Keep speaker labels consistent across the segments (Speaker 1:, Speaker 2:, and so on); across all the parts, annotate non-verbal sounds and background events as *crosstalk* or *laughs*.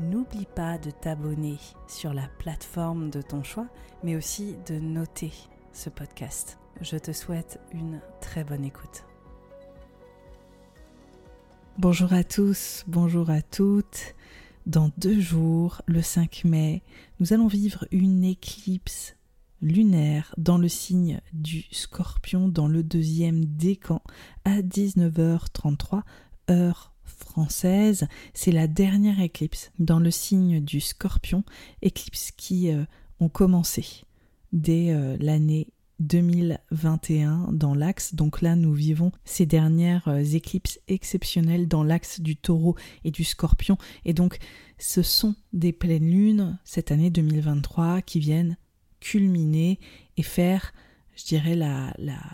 Speaker 1: n'oublie pas de t'abonner sur la plateforme de ton choix, mais aussi de noter ce podcast. Je te souhaite une très bonne écoute. Bonjour à tous, bonjour à toutes. Dans deux jours, le 5 mai, nous allons vivre une éclipse lunaire dans le signe du scorpion dans le deuxième décan à 19h33 heure française. C'est la dernière éclipse dans le signe du scorpion, éclipse qui euh, ont commencé dès euh, l'année 2021 dans l'axe. Donc là, nous vivons ces dernières euh, éclipses exceptionnelles dans l'axe du taureau et du scorpion. Et donc, ce sont des pleines lunes cette année 2023 qui viennent culminer et faire, je dirais,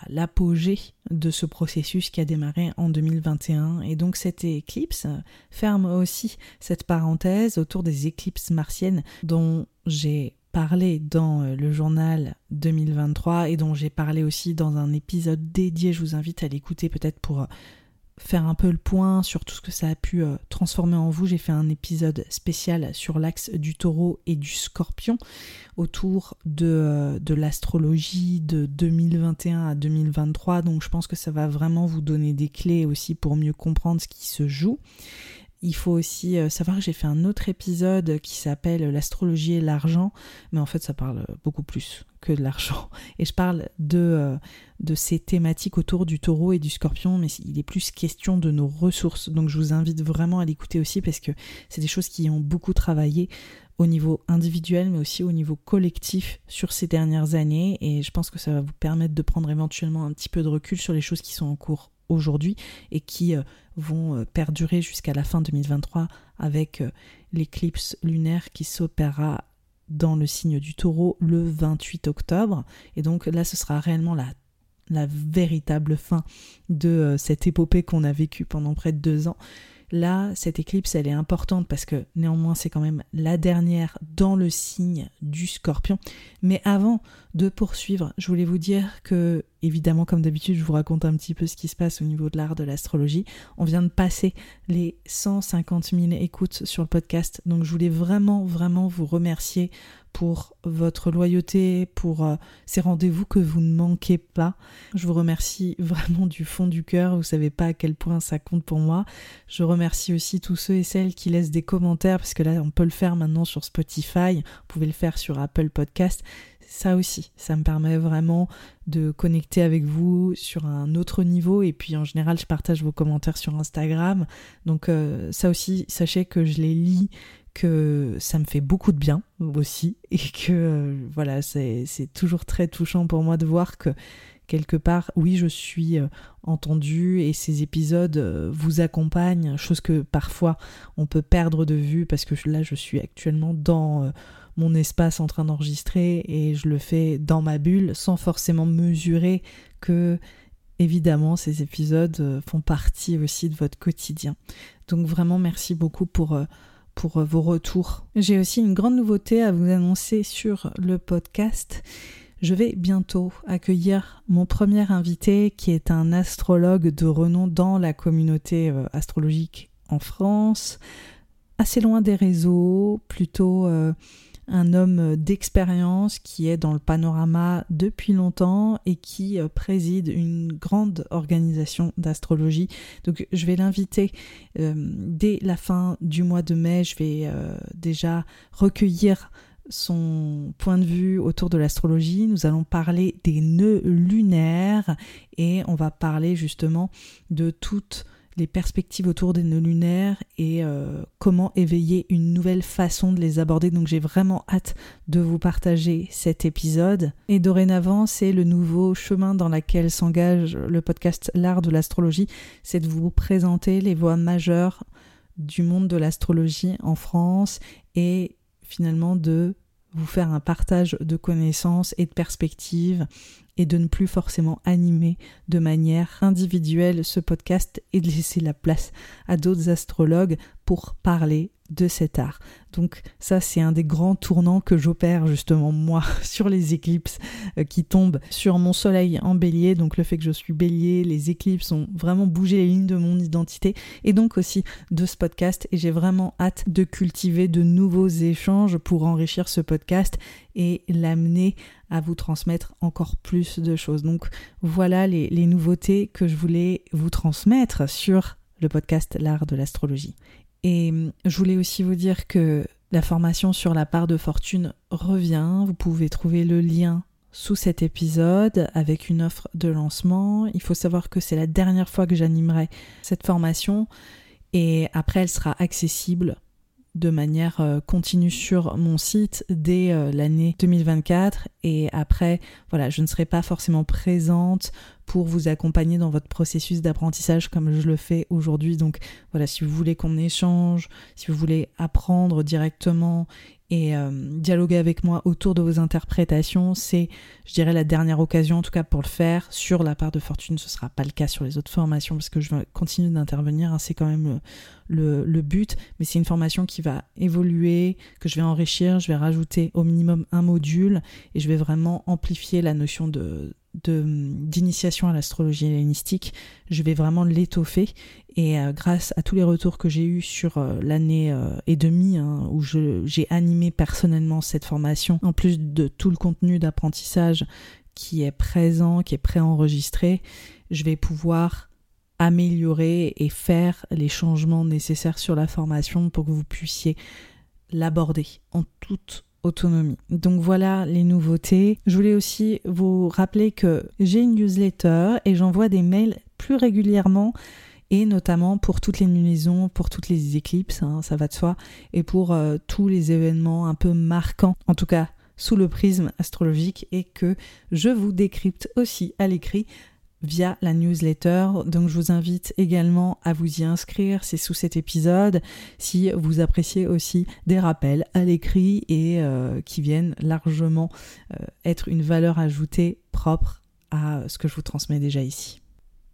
Speaker 1: l'apogée la, de ce processus qui a démarré en 2021. Et donc cette éclipse ferme aussi cette parenthèse autour des éclipses martiennes dont j'ai parlé dans euh, le journal 2023 et dont j'ai parlé aussi dans un épisode dédié. Je vous invite à l'écouter peut-être pour euh, faire un peu le point sur tout ce que ça a pu euh, transformer en vous. J'ai fait un épisode spécial sur l'axe du taureau et du scorpion autour de, euh, de l'astrologie de 2021 à 2023. Donc je pense que ça va vraiment vous donner des clés aussi pour mieux comprendre ce qui se joue. Il faut aussi euh, savoir que j'ai fait un autre épisode qui s'appelle L'astrologie et l'argent, mais en fait ça parle beaucoup plus que de l'argent. *laughs* Et je parle de, euh, de ces thématiques autour du taureau et du scorpion, mais il est plus question de nos ressources. Donc je vous invite vraiment à l'écouter aussi parce que c'est des choses qui ont beaucoup travaillé au niveau individuel, mais aussi au niveau collectif sur ces dernières années. Et je pense que ça va vous permettre de prendre éventuellement un petit peu de recul sur les choses qui sont en cours aujourd'hui et qui euh, vont euh, perdurer jusqu'à la fin 2023 avec euh, l'éclipse lunaire qui s'opérera dans le signe du taureau le 28 octobre. Et donc là, ce sera réellement la, la véritable fin de cette épopée qu'on a vécue pendant près de deux ans. Là, cette éclipse, elle est importante parce que néanmoins, c'est quand même la dernière dans le signe du scorpion. Mais avant de poursuivre, je voulais vous dire que, évidemment, comme d'habitude, je vous raconte un petit peu ce qui se passe au niveau de l'art de l'astrologie. On vient de passer les 150 000 écoutes sur le podcast. Donc, je voulais vraiment, vraiment vous remercier pour votre loyauté, pour euh, ces rendez-vous que vous ne manquez pas. Je vous remercie *laughs* vraiment du fond du cœur, vous savez pas à quel point ça compte pour moi. Je remercie aussi tous ceux et celles qui laissent des commentaires, parce que là on peut le faire maintenant sur Spotify, vous pouvez le faire sur Apple Podcast. Ça aussi, ça me permet vraiment de connecter avec vous sur un autre niveau et puis en général je partage vos commentaires sur Instagram. Donc euh, ça aussi, sachez que je les lis, que ça me fait beaucoup de bien aussi *laughs* et que euh, voilà c'est toujours très touchant pour moi de voir que quelque part oui je suis euh, entendue et ces épisodes euh, vous accompagnent chose que parfois on peut perdre de vue parce que là je suis actuellement dans mon espace en train d'enregistrer et je le fais dans ma bulle sans forcément mesurer que évidemment ces épisodes font partie aussi de votre quotidien. Donc vraiment merci beaucoup pour pour euh, vos retours. J'ai aussi une grande nouveauté à vous annoncer sur le podcast. Je vais bientôt accueillir mon premier invité qui est un astrologue de renom dans la communauté euh, astrologique en France, assez loin des réseaux, plutôt euh, un homme d'expérience qui est dans le panorama depuis longtemps et qui euh, préside une grande organisation d'astrologie. Donc je vais l'inviter euh, dès la fin du mois de mai. Je vais euh, déjà recueillir son point de vue autour de l'astrologie. Nous allons parler des nœuds lunaires et on va parler justement de toutes les perspectives autour des nœuds lunaires et euh, comment éveiller une nouvelle façon de les aborder. Donc j'ai vraiment hâte de vous partager cet épisode. Et dorénavant, c'est le nouveau chemin dans lequel s'engage le podcast L'art de l'astrologie, c'est de vous présenter les voies majeures du monde de l'astrologie en France et finalement de vous faire un partage de connaissances et de perspectives et de ne plus forcément animer de manière individuelle ce podcast et de laisser la place à d'autres astrologues pour parler de cet art. Donc ça c'est un des grands tournants que j'opère justement moi *laughs* sur les éclipses euh, qui tombent sur mon soleil en bélier. Donc le fait que je suis bélier, les éclipses ont vraiment bougé les lignes de mon identité et donc aussi de ce podcast et j'ai vraiment hâte de cultiver de nouveaux échanges pour enrichir ce podcast et l'amener à vous transmettre encore plus de choses. Donc voilà les, les nouveautés que je voulais vous transmettre sur le podcast L'art de l'astrologie. Et hum, je voulais aussi vous dire que la formation sur la part de fortune revient. Vous pouvez trouver le lien sous cet épisode avec une offre de lancement. Il faut savoir que c'est la dernière fois que j'animerai cette formation et après elle sera accessible de manière euh, continue sur mon site dès euh, l'année 2024 et après voilà je ne serai pas forcément présente pour vous accompagner dans votre processus d'apprentissage comme je le fais aujourd'hui. Donc voilà si vous voulez qu'on échange si vous voulez apprendre directement et euh, dialoguer avec moi autour de vos interprétations, c'est, je dirais, la dernière occasion, en tout cas pour le faire. Sur la part de fortune, ce sera pas le cas sur les autres formations, parce que je vais continuer d'intervenir, hein, c'est quand même le, le but, mais c'est une formation qui va évoluer, que je vais enrichir, je vais rajouter au minimum un module, et je vais vraiment amplifier la notion de d'initiation à l'astrologie hellénistique, je vais vraiment l'étoffer. Et euh, grâce à tous les retours que j'ai eus sur euh, l'année euh, et demie hein, où j'ai animé personnellement cette formation, en plus de tout le contenu d'apprentissage qui est présent, qui est préenregistré, je vais pouvoir améliorer et faire les changements nécessaires sur la formation pour que vous puissiez l'aborder en toute Donc voilà les nouveautés. Je voulais aussi vous rappeler que j'ai une newsletter et j'envoie des mails plus régulièrement et notamment pour toutes les nuisaisons, pour toutes les éclipses, hein, ça va de soi, et pour euh, tous les événements un peu marquants, en tout cas sous le prisme astrologique, et que je vous décrypte aussi à l'écrit via la newsletter. Donc je vous invite également à vous y inscrire, c'est sous cet épisode, si vous appréciez aussi des rappels à l'écrit et euh, qui viennent largement euh, être une valeur ajoutée propre à ce que je vous transmets déjà ici.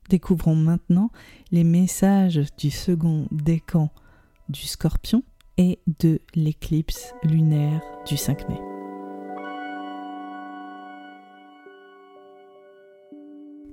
Speaker 1: Découvrons maintenant les messages du second décan du scorpion et de l'éclipse lunaire du 5 mai.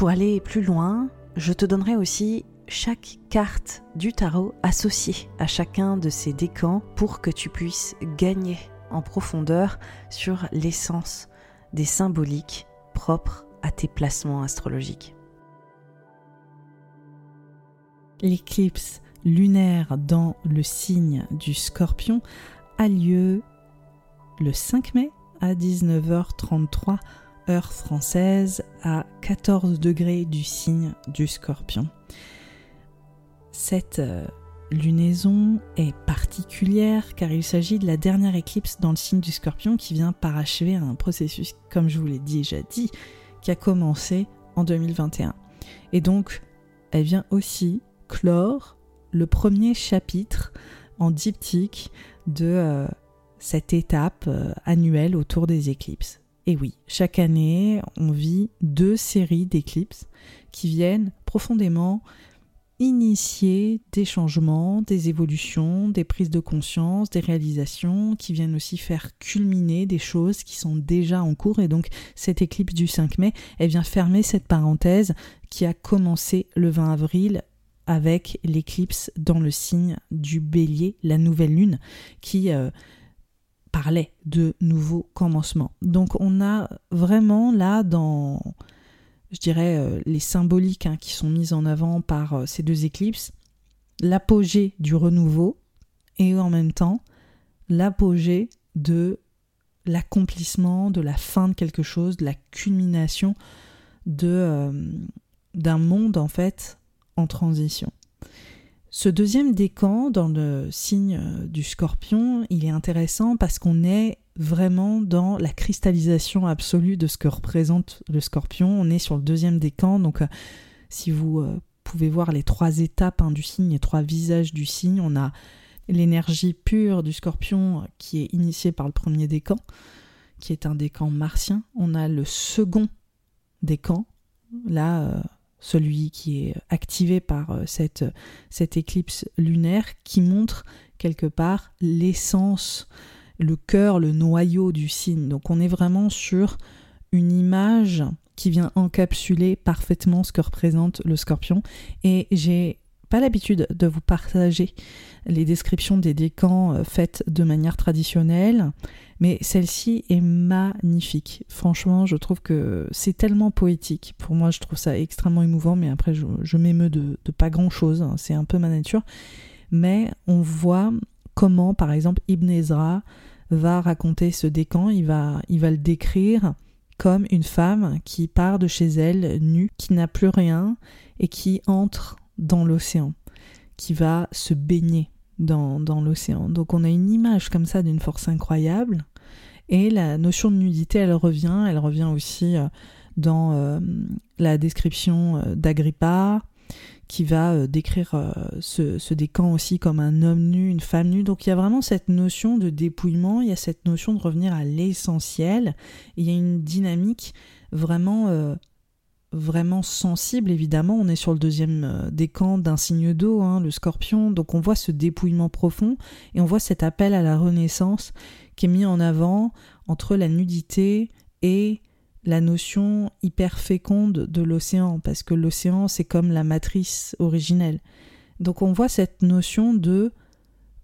Speaker 2: Pour aller plus loin, je te donnerai aussi chaque carte du tarot associée à chacun de ces décans pour que tu puisses gagner en profondeur sur l'essence des symboliques propres à tes placements astrologiques.
Speaker 1: L'éclipse lunaire dans le signe du scorpion a lieu le 5 mai à 19h33 heure française à 14 degrés du signe du scorpion. Cette euh, lunaison est particulière car il s'agit de la dernière éclipse dans le signe du scorpion qui vient parachever un processus, comme je vous l'ai déjà dit, qui a commencé en 2021. Et donc, elle vient aussi clore le premier chapitre en diptyque de euh, cette étape euh, annuelle autour des éclipses. Et oui, chaque année, on vit deux séries d'éclipses qui viennent profondément initier des changements, des évolutions, des prises de conscience, des réalisations qui viennent aussi faire culminer des choses qui sont déjà en cours. Et donc cette éclipse du 5 mai, elle vient fermer cette parenthèse qui a commencé le 20 avril avec l'éclipse dans le signe du bélier, la nouvelle lune, qui euh, parlait de nouveaux commencements. Donc on a vraiment là dans je dirais, euh, les symboliques hein, qui sont mises en avant par euh, ces deux éclipses, l'apogée du renouveau et en même temps l'apogée de l'accomplissement, de la fin de quelque chose, de la culmination de euh, d'un monde en fait en transition. Ce deuxième décan dans le signe du scorpion, il est intéressant parce qu'on est vraiment dans la cristallisation absolue de ce que représente le scorpion. On est sur le deuxième décan, donc euh, si vous euh, pouvez voir les trois étapes hein, du signe, les trois visages du signe, on a l'énergie pure du scorpion qui est initiée par le premier décan, qui est un décan martien. On a le second décan, là... Euh, celui qui est activé par euh, cette, éclipse lunaire qui montre quelque part l'essence, le cœur, le noyau du signe. Donc on est vraiment sur une image qui vient encapsuler parfaitement ce que représente le scorpion. Et j'ai pas l'habitude de vous partager les descriptions des décans euh, faites de manière traditionnelle, mais celle-ci est magnifique. Franchement, je trouve que c'est tellement poétique. Pour moi, je trouve ça extrêmement émouvant, mais après, je, m'émeus de, pas grand-chose. Hein. C'est un peu ma nature. Mais on voit comment, par exemple, Ibn Ezra va raconter ce décan. Il va, il va le décrire comme une femme qui part de chez elle nue, qui n'a plus rien et qui entre dans l'océan, qui va se baigner dans l'océan. Donc on a une image comme ça d'une force incroyable. Et la notion de nudité, elle revient, elle revient aussi euh, dans euh, la description euh, d'Agrippa, qui va décrire ce, ce, décan aussi comme un homme nu, une femme nue. Donc il y a vraiment cette notion de dépouillement, il y a cette notion de revenir à l'essentiel, il y a une dynamique vraiment vraiment sensible, évidemment. On est sur le deuxième décan d'un signe d'eau, hein, le scorpion. Donc on voit ce dépouillement profond et on voit cet appel à la renaissance qui est mis en avant entre la nudité et la notion hyper féconde de l'océan, parce que l'océan, c'est comme la matrice originelle. Donc on voit cette notion de,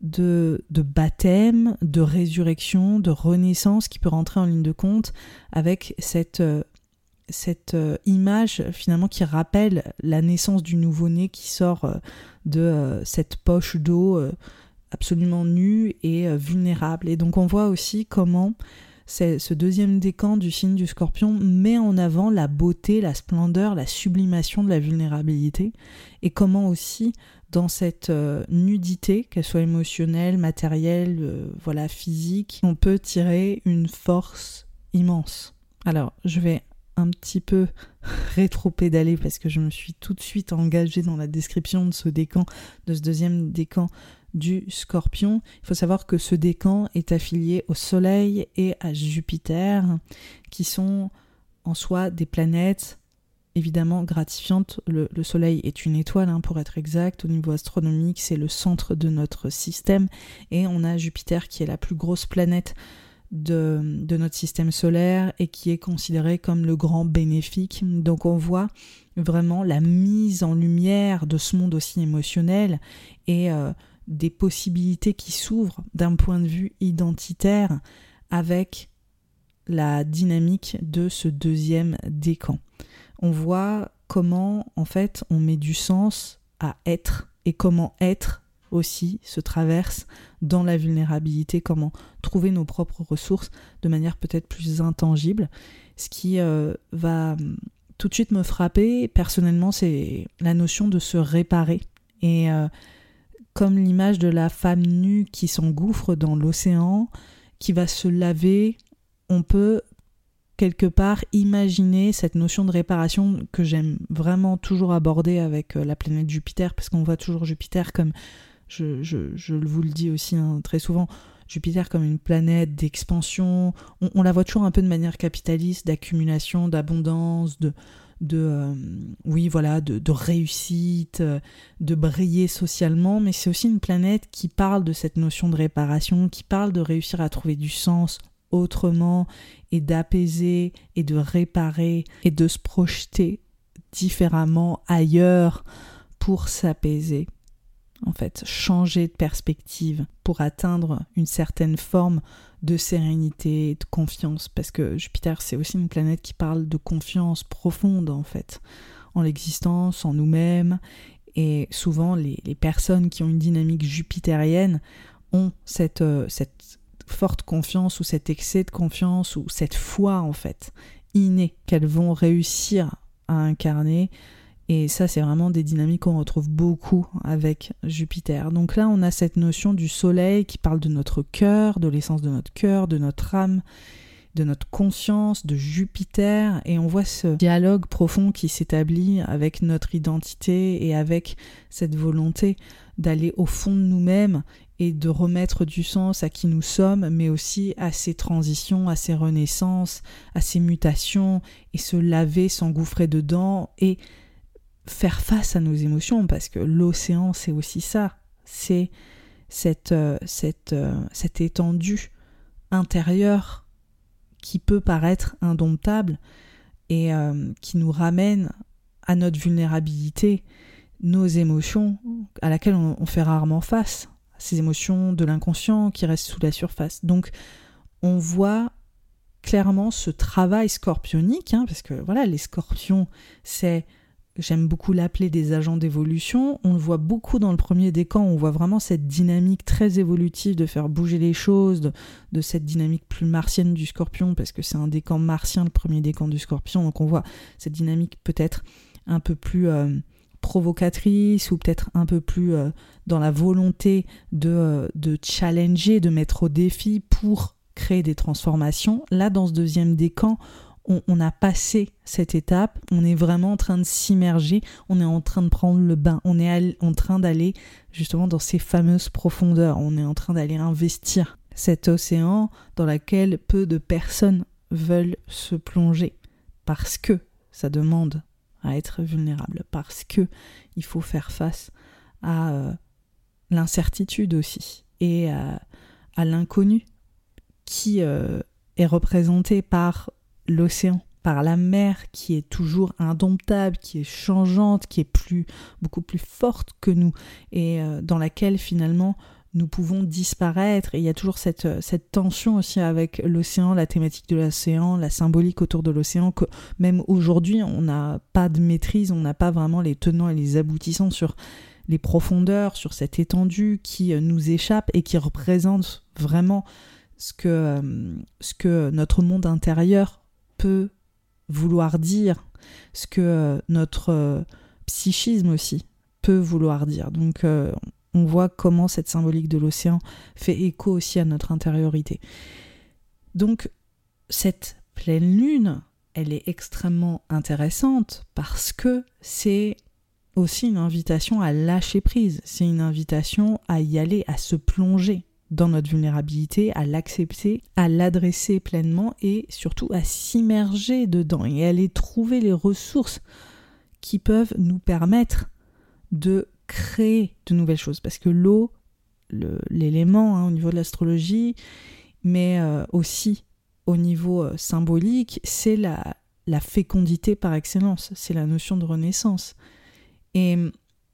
Speaker 1: de, de baptême, de résurrection, de renaissance qui peut rentrer en ligne de compte avec cette, cette euh, image finalement qui rappelle la naissance du nouveau-né qui sort euh, de euh, cette poche d'eau absolument nu et euh, vulnérable. Et donc on voit aussi comment ce deuxième décan du signe du scorpion met en avant la beauté, la splendeur, la sublimation de la vulnérabilité, et comment aussi dans cette euh, nudité, qu'elle soit émotionnelle, matérielle, euh, voilà, physique, on peut tirer une force immense. Alors, je vais un petit peu *laughs* rétro-pédaler parce que je me suis tout de suite engagée dans la description de ce décan, de ce deuxième décan du scorpion. Il faut savoir que ce décan est affilié au Soleil et à Jupiter, qui sont en soi des planètes évidemment gratifiantes. Le, Soleil est une étoile, hein, pour être exact. Au niveau astronomique, c'est le centre de notre système. Et on a Jupiter qui est la plus grosse planète de, notre système solaire et qui est considéré comme le grand bénéfique. Donc on voit vraiment la mise en lumière de ce monde aussi émotionnel et euh, des possibilités qui s'ouvrent d'un point de vue identitaire avec la dynamique de ce deuxième décan. On voit comment en fait on met du sens à être et comment être aussi se traverse dans la vulnérabilité, comment trouver nos propres ressources de manière peut-être plus intangible. Ce qui euh, va hum, tout de suite me frapper, personnellement, c'est la notion de se réparer. Et euh, comme l'image de la femme nue qui s'engouffre dans l'océan, qui va se laver, on peut quelque part imaginer cette notion de réparation que j'aime vraiment toujours aborder avec euh, la planète Jupiter, parce qu'on voit toujours Jupiter comme, je, vous le dis aussi hein, très souvent, Jupiter comme une planète d'expansion. On, la voit toujours un peu de manière capitaliste, d'accumulation, d'abondance, de, de euh, oui voilà, de, de réussite, de briller socialement. Mais c'est aussi une planète qui parle de cette notion de réparation, qui parle de réussir à trouver du sens autrement et d'apaiser et de réparer et de se projeter différemment ailleurs pour s'apaiser en fait, changer de perspective pour atteindre une certaine forme de sérénité, de confiance, parce que Jupiter, c'est aussi une planète qui parle de confiance profonde, en fait, en l'existence, en nous-mêmes, et souvent les, personnes qui ont une dynamique jupitérienne ont cette, euh, cette forte confiance ou cet excès de confiance ou cette foi, en fait, innée qu'elles vont réussir à incarner et ça, c'est vraiment des dynamiques qu'on retrouve beaucoup avec Jupiter. Donc là, on a cette notion du soleil qui parle de notre cœur, de l'essence de notre cœur, de notre âme, de notre conscience, de Jupiter. Et on voit ce dialogue profond qui s'établit avec notre identité et avec cette volonté d'aller au fond de nous-mêmes et de remettre du sens à qui nous sommes, mais aussi à ces transitions, à ces renaissances, à ces mutations, et se laver, s'engouffrer dedans, et faire face à nos émotions, parce que l'océan, c'est aussi ça. C'est cette, euh, euh, étendue intérieure qui peut paraître indomptable et euh, qui nous ramène à notre vulnérabilité, nos émotions à laquelle on, fait rarement face, ces émotions de l'inconscient qui restent sous la surface. Donc on voit clairement ce travail scorpionique, hein, parce que voilà, les scorpions, c'est J'aime beaucoup l'appeler des agents d'évolution. On le voit beaucoup dans le premier décan, on voit vraiment cette dynamique très évolutive de faire bouger les choses, de, cette dynamique plus martienne du scorpion, parce que c'est un décan martien, le premier décan du scorpion. Donc on voit cette dynamique peut-être un peu plus euh, provocatrice ou peut-être un peu plus euh, dans la volonté de, euh, de challenger, de mettre au défi pour créer des transformations. Là, dans ce deuxième décan, on, a passé cette étape, on est vraiment en train de s'immerger, on est en train de prendre le bain, on est en train d'aller justement dans ces fameuses profondeurs, on est en train d'aller investir cet océan dans lequel peu de personnes veulent se plonger parce que ça demande à être vulnérable, parce que il faut faire face à euh, l'incertitude aussi et à, l'inconnu qui euh, est représenté par l'océan, par la mer qui est toujours indomptable, qui est changeante, qui est plus beaucoup plus forte que nous et euh, dans laquelle finalement nous pouvons disparaître. Et il y a toujours cette, euh, cette tension aussi avec l'océan, la thématique de l'océan, la symbolique autour de l'océan, que même aujourd'hui, on n'a pas de maîtrise, on n'a pas vraiment les tenants et les aboutissants sur les profondeurs, sur cette étendue qui euh, nous échappe et qui représente vraiment ce que, ce que notre monde intérieur peut vouloir dire, ce que euh, notre euh, psychisme aussi peut vouloir dire. Donc euh, on voit comment cette symbolique de l'océan fait écho aussi à notre intériorité. Donc cette pleine lune, elle est extrêmement intéressante parce que c'est aussi une invitation à lâcher prise, c'est une invitation à y aller, à se plonger dans notre vulnérabilité, à l'accepter, à l'adresser pleinement et surtout à s'immerger dedans et aller trouver les ressources qui peuvent nous permettre de créer de nouvelles choses. Parce que l'eau, l'élément hein, au niveau de l'astrologie, mais euh, aussi au niveau euh, symbolique, c'est la, la fécondité par excellence, c'est la notion de renaissance. Et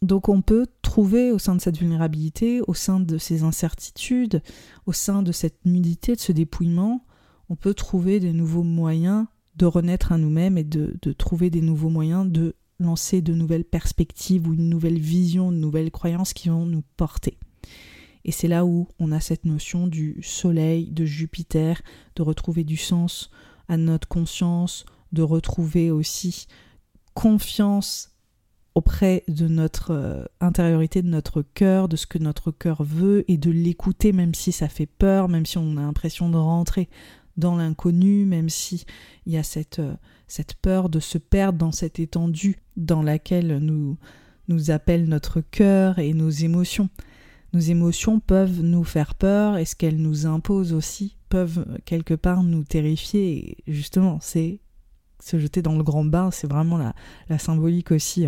Speaker 1: donc on peut trouver au sein de cette vulnérabilité, au sein de ces incertitudes, au sein de cette nudité, de ce dépouillement, on peut trouver des nouveaux moyens de renaître à nous-mêmes et de, trouver des nouveaux moyens de lancer de nouvelles perspectives ou une nouvelle vision, de nouvelles croyances qui vont nous porter. Et c'est là où on a cette notion du soleil, de Jupiter, de retrouver du sens à notre conscience, de retrouver aussi confiance auprès de notre euh, intériorité, de notre cœur, de ce que notre cœur veut et de l'écouter même si ça fait peur, même si on a l'impression de rentrer dans l'inconnu, même si il y a cette, euh, cette peur de se perdre dans cette étendue dans laquelle nous, nous appelle notre cœur et nos émotions. Nos émotions peuvent nous faire peur et ce qu'elles nous imposent aussi peuvent quelque part nous terrifier. Et justement, c'est se jeter dans le grand bain, c'est vraiment la, la symbolique aussi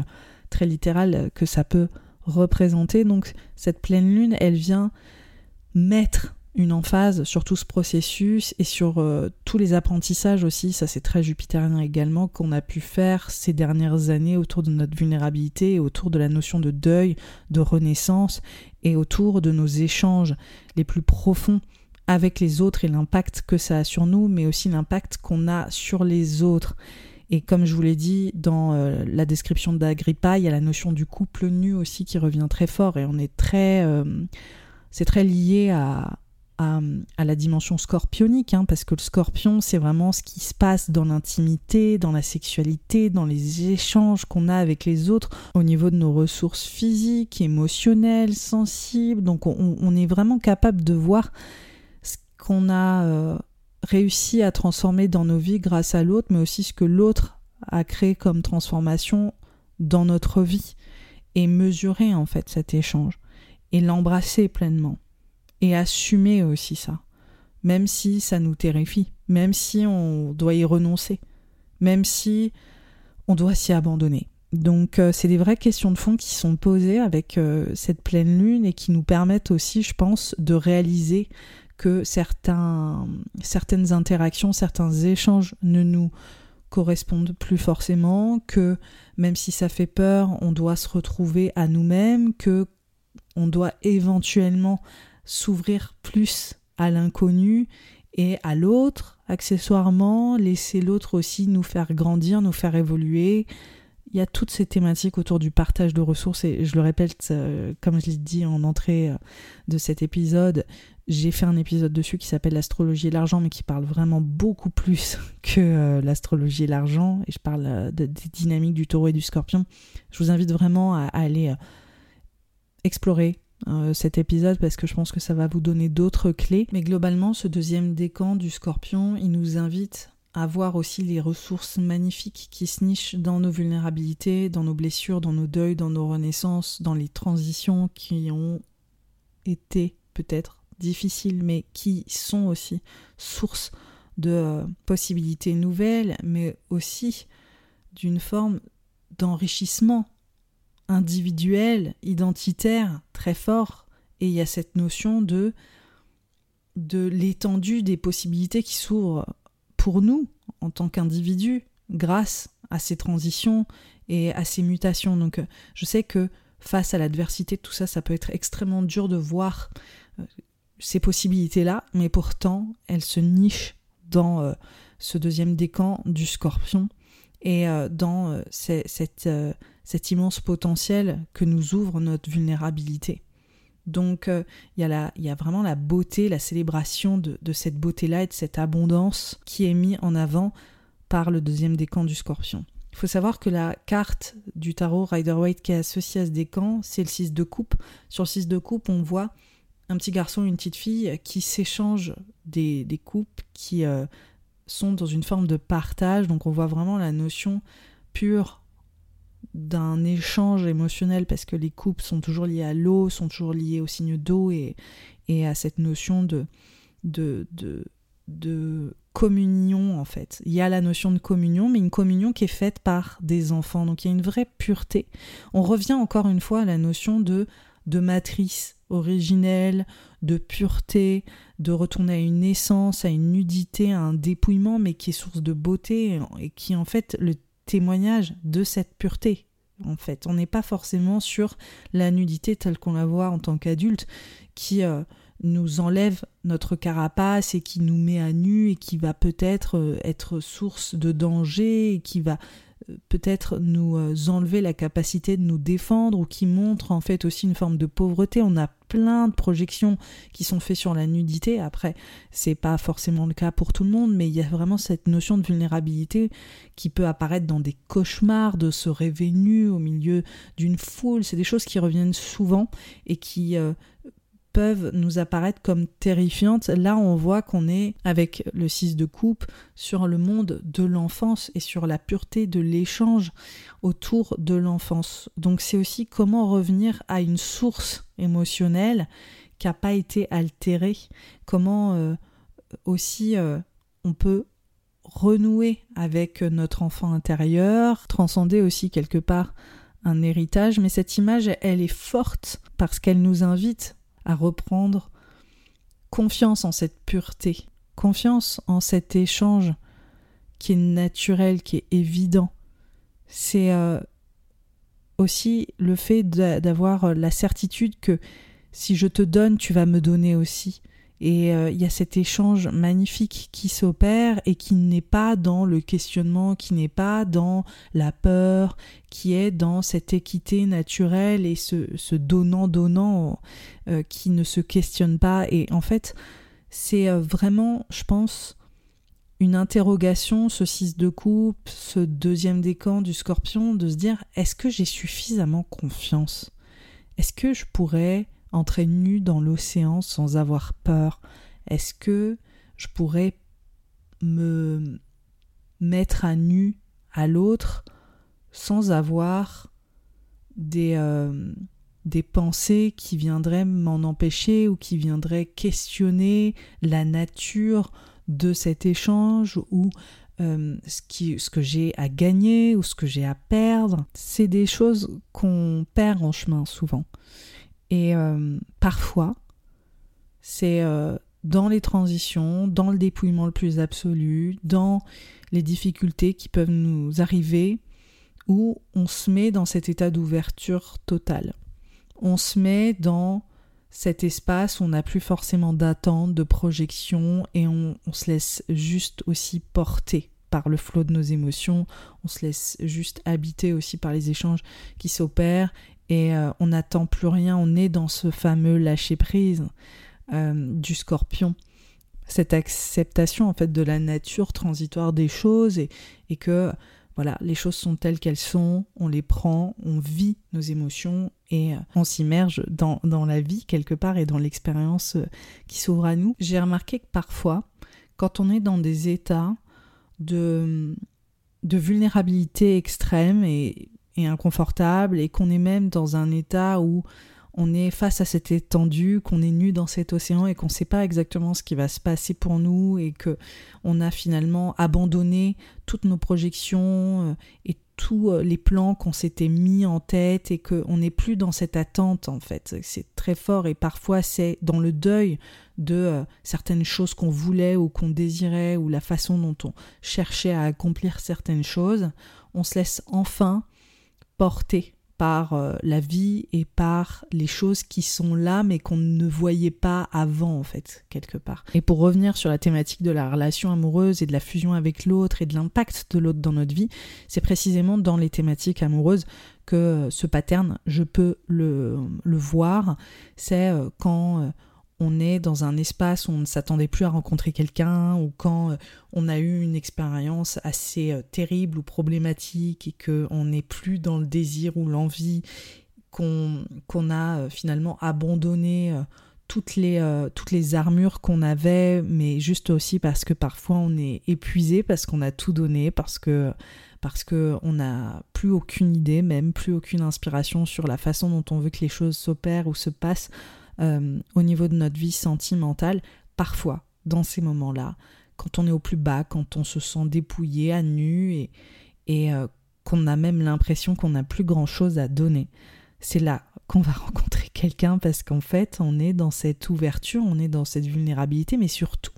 Speaker 1: très littéral que ça peut représenter. Donc cette pleine lune, elle vient mettre une emphase sur tout ce processus et sur euh, tous les apprentissages aussi, ça c'est très jupitérien également, qu'on a pu faire ces dernières années autour de notre vulnérabilité, autour de la notion de deuil, de renaissance et autour de nos échanges les plus profonds avec les autres et l'impact que ça a sur nous, mais aussi l'impact qu'on a sur les autres. Et comme je vous l'ai dit dans euh, la description d'Agrippa, il y a la notion du couple nu aussi qui revient très fort et on est très, euh, c'est très lié à, à, la dimension scorpionique, hein, parce que le scorpion, c'est vraiment ce qui se passe dans l'intimité, dans la sexualité, dans les échanges qu'on a avec les autres, au niveau de nos ressources physiques, émotionnelles, sensibles. Donc on, est vraiment capable de voir ce qu'on a euh, réussi à transformer dans nos vies grâce à l'autre, mais aussi ce que l'autre a créé comme transformation dans notre vie et mesurer en fait cet échange et l'embrasser pleinement et assumer aussi ça, même si ça nous terrifie, même si on doit y renoncer, même si on doit s'y abandonner. Donc euh, c'est des vraies questions de fond qui sont posées avec euh, cette pleine lune et qui nous permettent aussi, je pense, de réaliser que certains, certaines interactions, certains échanges ne nous correspondent plus forcément, que même si ça fait peur, on doit se retrouver à nous-mêmes, que on doit éventuellement s'ouvrir plus à l'inconnu et à l'autre, accessoirement, laisser l'autre aussi nous faire grandir, nous faire évoluer, il y a toutes ces thématiques autour du partage de ressources et je le répète, euh, comme je l'ai dit en entrée euh, de cet épisode, j'ai fait un épisode dessus qui s'appelle l'astrologie et l'argent, mais qui parle vraiment beaucoup plus *laughs* que euh, l'astrologie et l'argent. Et je parle des dynamiques du taureau et du scorpion. Je vous invite vraiment à, aller explorer cet épisode parce que je pense que ça va vous donner d'autres clés. Mais globalement, ce deuxième décan du scorpion, il nous invite à voir aussi les ressources magnifiques qui se nichent dans nos vulnérabilités, dans nos blessures, dans nos deuils, dans nos renaissances, dans les transitions qui ont été peut-être difficiles, mais qui sont aussi source de euh, possibilités nouvelles, mais aussi d'une forme d'enrichissement individuel, identitaire très fort. Et il y a cette notion de de l'étendue des possibilités qui s'ouvrent pour nous en tant qu'individus grâce à ces transitions et à ces mutations. Donc euh, je sais que face à l'adversité, tout ça, ça peut être extrêmement dur de voir euh, ces possibilités-là, mais pourtant elles se nichent dans euh, ce deuxième décan du scorpion et dans cette, cet immense potentiel que nous ouvre notre vulnérabilité. Donc euh, il y, y, a vraiment la beauté, la célébration de, cette beauté-là et de cette abondance qui est mise en avant par le deuxième décan du scorpion. Il faut savoir que la carte du tarot Rider-Waite qui est associée à ce décan, c'est le 6 de coupe. Sur le 6 de coupe, on voit un petit garçon une petite fille qui s'échangent des, des, coupes qui euh, sont dans une forme de partage. Donc on voit vraiment la notion pure d'un échange émotionnel parce que les coupes sont toujours liées à l'eau, sont toujours liées au signe d'eau et, et à cette notion de, de, de, de communion en fait. Il y a la notion de communion, mais une communion qui est faite par des enfants. Donc il y a une vraie pureté. On revient encore une fois à la notion de, de matrice originelle, de pureté, de retourner à une essence, à une nudité, à un dépouillement, mais qui est source de beauté et qui en fait le témoignage de cette pureté. En fait, on n'est pas forcément sur la nudité telle qu'on la voit en tant qu'adulte, qui euh, nous enlève notre carapace et qui nous met à nu et qui va peut-être euh, être source de danger et qui va peut-être nous euh, enlever la capacité de nous défendre ou qui montre en fait aussi une forme de pauvreté. On a plein de projections qui sont faites sur la nudité. Après, c'est pas forcément le cas pour tout le monde, mais il y a vraiment cette notion de vulnérabilité qui peut apparaître dans des cauchemars, de se rêver nu au milieu d'une foule. C'est des choses qui reviennent souvent et qui euh, peuvent nous apparaître comme terrifiantes. Là, on voit qu'on est avec le 6 de coupe sur le monde de l'enfance et sur la pureté de l'échange autour de l'enfance. Donc c'est aussi comment revenir à une source émotionnelle qui n'a pas été altérée, comment euh, aussi euh, on peut renouer avec notre enfant intérieur, transcender aussi quelque part un héritage, mais cette image, elle est forte parce qu'elle nous invite à reprendre confiance en cette pureté, confiance en cet échange qui est naturel, qui est évident. C'est euh, aussi le fait d'avoir la certitude que si je te donne, tu vas me donner aussi. Et euh, il y a cet échange magnifique qui s'opère et qui n'est pas dans le questionnement, qui n'est pas dans la peur, qui est dans cette équité naturelle et ce donnant-donnant euh, qui ne se questionne pas. Et en fait, c'est euh, vraiment, je pense, une interrogation, ce 6 de coupe, ce deuxième décan du scorpion, de se dire est-ce que j'ai suffisamment confiance? Est-ce que je pourrais entrer nu dans l'océan sans avoir peur Est-ce que je pourrais me mettre à nu à l'autre sans avoir des, euh, pensées qui viendraient m'en empêcher ou qui viendraient questionner la nature de cet échange ou euh, ce, ce que j'ai à gagner ou ce que j'ai à perdre? C'est des choses qu'on perd en chemin souvent. Et euh, parfois, c'est euh, dans les transitions, dans le dépouillement le plus absolu, dans les difficultés qui peuvent nous arriver, où on se met dans cet état d'ouverture totale. On se met dans cet espace où on n'a plus forcément d'attente, de projection, et on, on se laisse juste aussi porter par le flot de nos émotions, on se laisse juste habiter aussi par les échanges qui s'opèrent et euh, on n'attend plus rien, on est dans ce fameux lâcher prise euh, du scorpion. Cette acceptation en fait de la nature transitoire des choses et, et que voilà, les choses sont telles qu'elles sont, on les prend, on vit nos émotions et euh, on s'immerge dans, dans, la vie quelque part et dans l'expérience qui s'ouvre à nous. J'ai remarqué que parfois, quand on est dans des états de, de vulnérabilité extrême et et inconfortable et qu'on est même dans un état où on est face à cette étendue, qu'on est nu dans cet océan et qu'on ne sait pas exactement ce qui va se passer pour nous et que on a finalement abandonné toutes nos projections euh, et tous euh, les plans qu'on s'était mis en tête et qu'on n'est plus dans cette attente en fait. C'est très fort et parfois c'est dans le deuil de euh, certaines choses qu'on voulait ou qu'on désirait ou la façon dont on cherchait à accomplir certaines choses, on se laisse enfin porté par euh, la vie et par les choses qui sont là mais qu'on ne voyait pas avant en fait quelque part. Et pour revenir sur la thématique de la relation amoureuse et de la fusion avec l'autre et de l'impact de l'autre dans notre vie, c'est précisément dans les thématiques amoureuses que ce pattern je peux le, le voir. C'est euh, quand euh, on est dans un espace où on ne s'attendait plus à rencontrer quelqu'un ou quand euh, on a eu une expérience assez euh, terrible ou problématique et qu'on n'est plus dans le désir ou l'envie, qu'on a euh, finalement abandonné toutes les, toutes les armures qu'on avait, mais juste aussi parce que parfois on est épuisé, parce qu'on a tout donné, parce que parce qu'on n'a plus aucune idée, même plus aucune inspiration sur la façon dont on veut que les choses s'opèrent ou se passent euh, au niveau de notre vie sentimentale, parfois, dans ces moments-là, quand on est au plus bas, quand on se sent dépouillé, à nu et, euh, qu'on a même l'impression qu'on n'a plus grand-chose à donner. C'est là qu'on va *laughs* rencontrer quelqu'un parce qu'en fait, on est dans cette ouverture, on est dans cette vulnérabilité, mais surtout,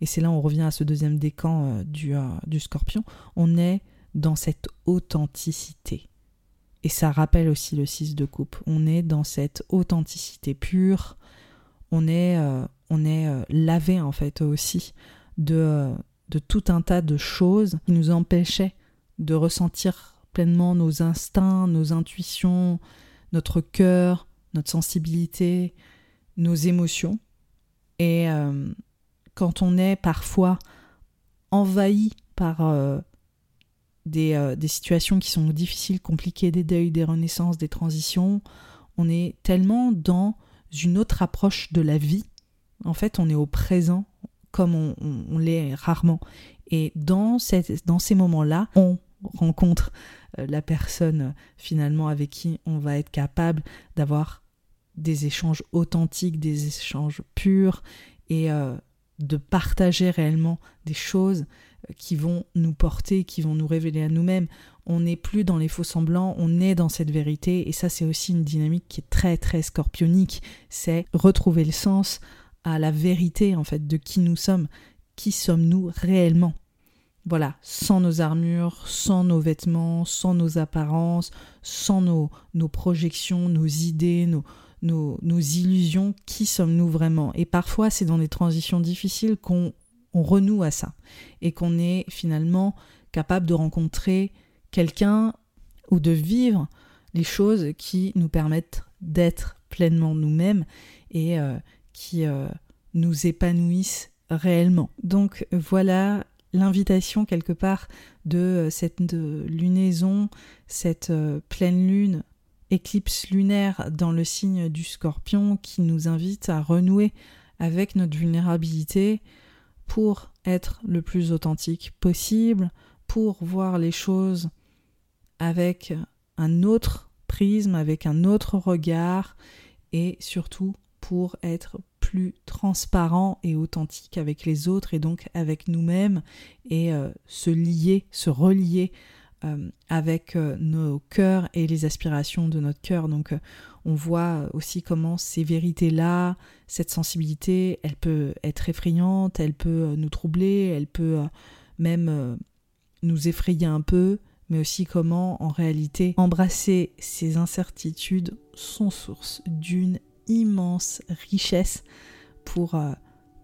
Speaker 1: et c'est là on revient à ce deuxième décan euh, du scorpion, on est dans cette authenticité. Et ça rappelle aussi le 6 de coupe. On est dans cette authenticité pure. On est, euh, on est lavé en fait aussi de, de tout un tas de choses qui nous empêchaient de ressentir pleinement nos instincts, nos intuitions, notre cœur, notre sensibilité, nos émotions. Et euh, quand on est parfois envahi par euh, des, euh, des, situations qui sont difficiles, compliquées, des deuils, des renaissances, des transitions, on est tellement dans une autre approche de la vie. En fait, on est au présent comme on, l'est rarement. Et dans, ces moments-là, on rencontre euh, la personne finalement avec qui on va être capable d'avoir des échanges authentiques, des échanges purs et euh, de partager réellement des choses qui vont nous porter, qui vont nous révéler à nous-mêmes. On n'est plus dans les faux semblants, on est dans cette vérité et ça c'est aussi une dynamique qui est très très scorpionique, c'est retrouver le sens à la vérité en fait de qui nous sommes, qui sommes-nous réellement? Voilà, sans nos armures, sans nos vêtements, sans nos apparences, sans nos, nos projections, nos idées, nos, nos, nos illusions, qui sommes-nous vraiment? Et parfois, c'est dans des transitions difficiles qu'on on renoue à ça et qu'on est finalement capable de rencontrer quelqu'un ou de vivre les choses qui nous permettent d'être pleinement nous-mêmes et euh, qui euh, nous épanouissent réellement. Donc voilà l'invitation quelque part de euh, cette lunaison, cette pleine lune, éclipse lunaire dans le signe du scorpion qui nous invite à renouer avec notre vulnérabilité pour être le plus authentique possible, pour voir les choses avec un autre prisme, avec un autre regard et surtout pour être plus transparent et authentique avec les autres et donc avec nous-mêmes et euh, se lier, se relier euh, avec euh, nos cœurs et les aspirations de notre cœur. Donc on voit aussi comment ces vérités-là, cette sensibilité, elle peut être effrayante, elle peut nous troubler, elle peut même nous effrayer un peu, mais aussi comment en réalité embrasser ces incertitudes sont source d'une immense richesse pour euh,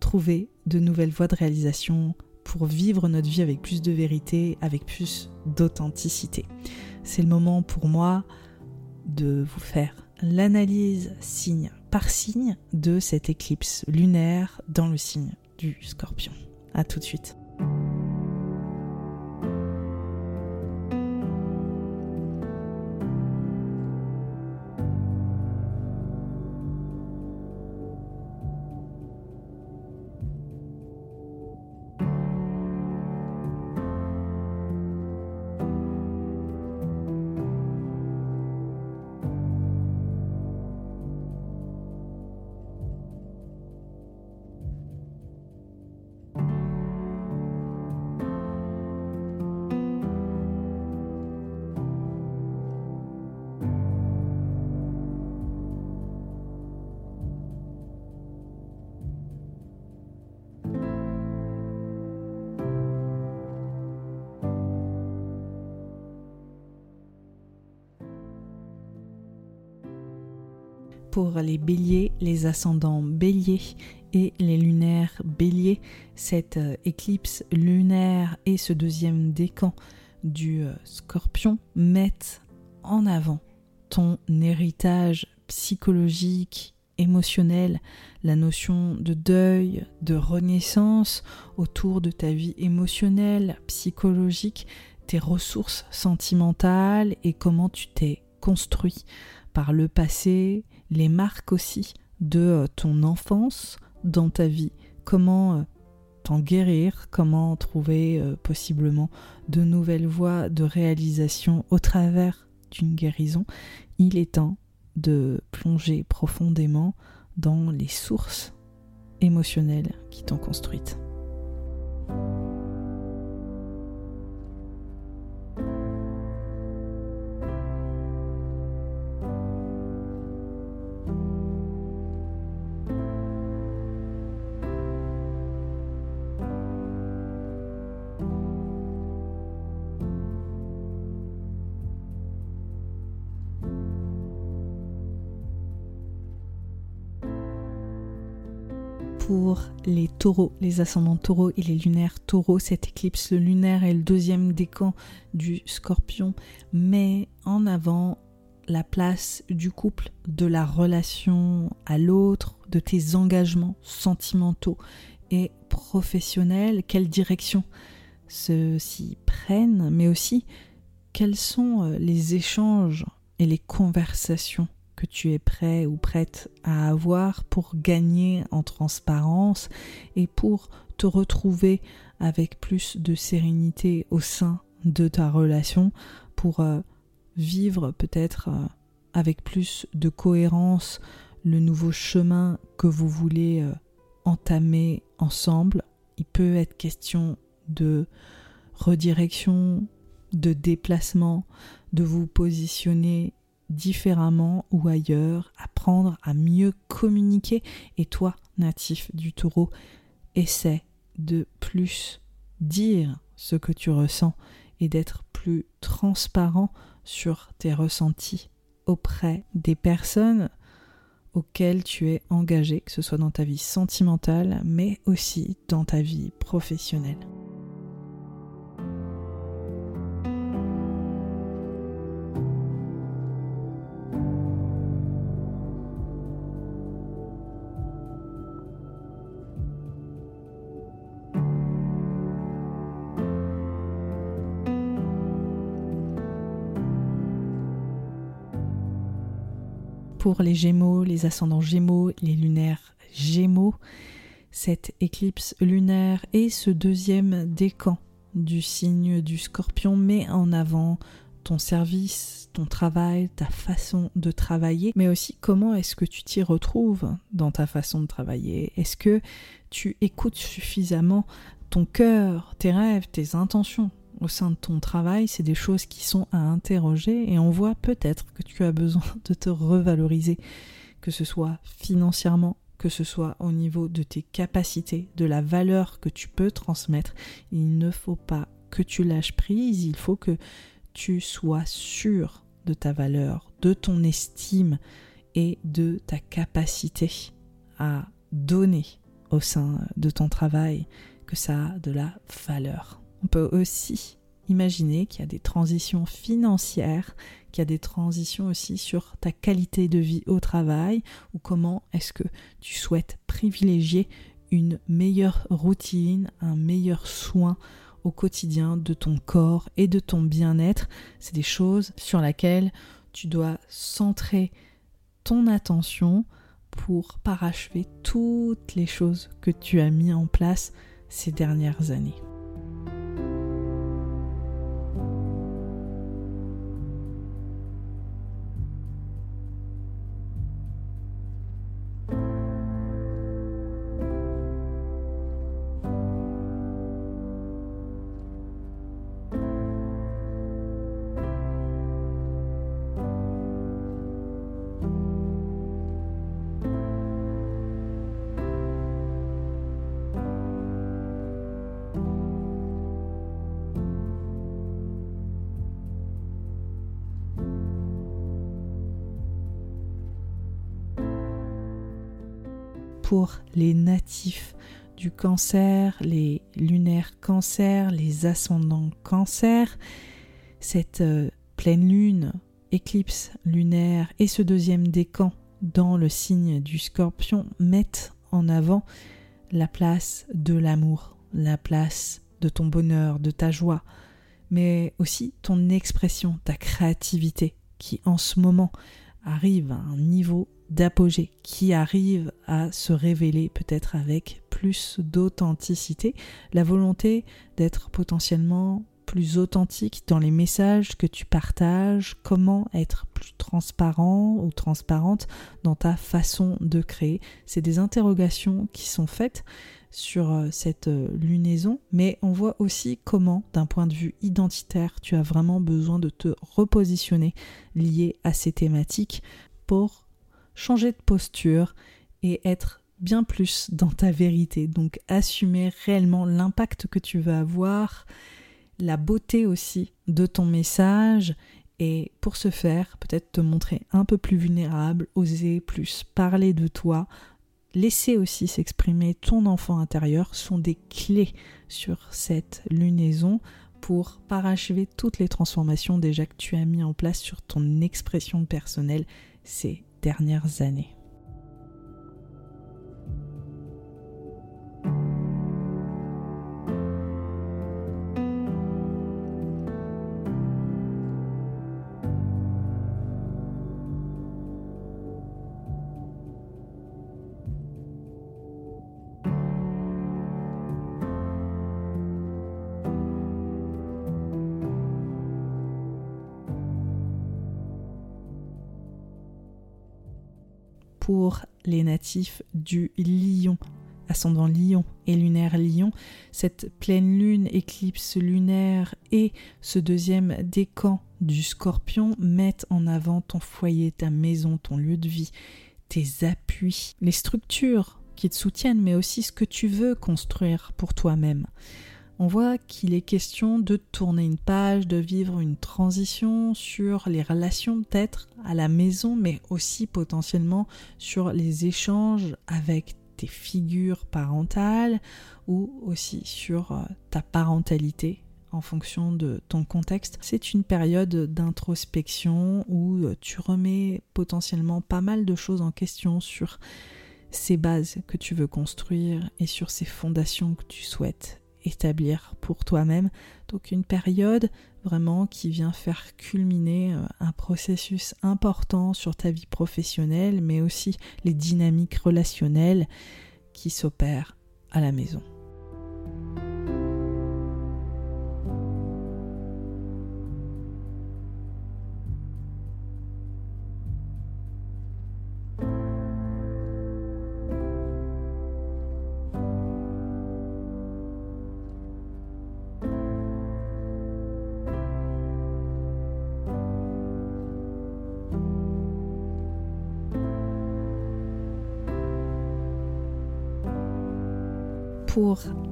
Speaker 1: trouver de nouvelles voies de réalisation, pour vivre notre vie avec plus de vérité, avec plus d'authenticité. C'est le moment pour moi de vous faire l'analyse signe par signe de cette éclipse lunaire dans le signe du scorpion. A tout de suite. Pour les béliers, les ascendants béliers et les lunaires béliers. Cette euh, éclipse lunaire et ce deuxième décan du euh, scorpion mettent en avant ton héritage psychologique, émotionnel, la notion de deuil, de renaissance autour de ta vie émotionnelle, psychologique, tes ressources sentimentales et comment tu t'es construit par le passé, les marques aussi de euh, ton enfance dans ta vie, comment euh, t'en guérir, comment trouver euh, possiblement de nouvelles voies de réalisation au travers d'une guérison, il est temps de plonger profondément dans les sources émotionnelles qui t'ont construite. Les taureaux, les ascendants taureaux et les lunaires taureaux. Cette éclipse lunaire est le deuxième décan du scorpion, met en avant la place du couple, de la relation à l'autre, de tes engagements sentimentaux et professionnels. Quelle direction ceux-ci prennent, mais aussi quels sont euh, les échanges et les conversations que tu es prêt ou prête à avoir pour gagner en transparence et pour te retrouver avec plus de sérénité au sein de ta relation, pour euh, vivre peut-être euh, avec plus de cohérence le nouveau chemin que vous voulez euh, entamer ensemble. Il peut être question de redirection, de déplacement, de vous positionner différemment ou ailleurs, apprendre à mieux communiquer. Et toi, natif du taureau, essaie de plus dire ce que tu ressens et d'être plus transparent sur tes ressentis auprès des personnes auxquelles tu es engagé, que ce soit dans ta vie sentimentale, mais aussi dans ta vie professionnelle. Pour les Gémeaux, les ascendants Gémeaux, les lunaires Gémeaux. Cette éclipse lunaire et ce deuxième décan du signe du Scorpion met en avant ton service, ton travail, ta façon de travailler, mais aussi comment est-ce que tu t'y retrouves dans ta façon de travailler? Est-ce que tu écoutes suffisamment ton cœur, tes rêves, tes intentions? Au sein de ton travail, c'est des choses qui sont à interroger et on voit peut-être que tu as besoin *laughs* de te revaloriser, que ce soit financièrement, que ce soit au niveau de tes capacités, de la valeur que tu peux transmettre. Il ne faut pas que tu lâches prise, il faut que tu sois sûr de ta valeur, de ton estime et de ta capacité à donner au sein de ton travail, que ça a de la valeur. On peut aussi imaginer qu'il y a des transitions financières, qu'il y a des transitions aussi sur ta qualité de vie au travail ou comment est-ce que tu souhaites privilégier une meilleure routine, un meilleur soin au quotidien de ton corps et de ton bien-être. C'est des choses sur lesquelles tu dois centrer ton attention pour parachever toutes les choses que tu as mis en place ces dernières années. Les natifs du cancer, les lunaires cancer, les ascendants cancer, cette euh, pleine lune, éclipse lunaire et ce deuxième décan dans le signe du scorpion mettent en avant la place de l'amour, la place de ton bonheur, de ta joie, mais aussi ton expression, ta créativité qui en ce moment arrive à un niveau d'apogée, qui arrive à se révéler peut-être avec plus d'authenticité, la volonté d'être potentiellement plus authentique dans les messages que tu partages, comment être plus transparent ou transparente dans ta façon de créer. C'est des interrogations qui sont faites sur euh, cette euh, lunaison, mais on voit aussi comment, d'un point de vue identitaire, tu as vraiment besoin de te repositionner lié à ces thématiques pour changer de posture et être bien plus dans ta vérité. Donc assumer réellement l'impact que tu veux avoir, la beauté aussi de ton message et pour ce faire, peut-être te montrer un peu plus vulnérable, oser plus parler de toi laisser aussi s'exprimer ton enfant intérieur sont des clés sur cette lunaison pour parachever toutes les transformations déjà que tu as mis en place sur ton expression personnelle ces dernières années. Pour les natifs du lion, ascendant lion et lunaire lion, cette pleine lune, éclipse lunaire et ce deuxième décan du scorpion mettent en avant ton foyer, ta maison, ton lieu de vie, tes appuis, les structures qui te soutiennent, mais aussi ce que tu veux construire pour toi-même on voit qu'il est question de tourner une page, de vivre une transition sur les relations peut-être à la maison, mais aussi potentiellement sur les échanges avec tes figures parentales ou aussi sur euh, ta parentalité en fonction de ton contexte. C'est une période d'introspection où euh, tu remets potentiellement pas mal de choses en question sur ces bases que tu veux construire et sur ces fondations que tu souhaites établir pour toi-même. Donc une période vraiment qui vient faire culminer euh, un processus important sur ta vie professionnelle, mais aussi les dynamiques relationnelles qui s'opèrent à la maison.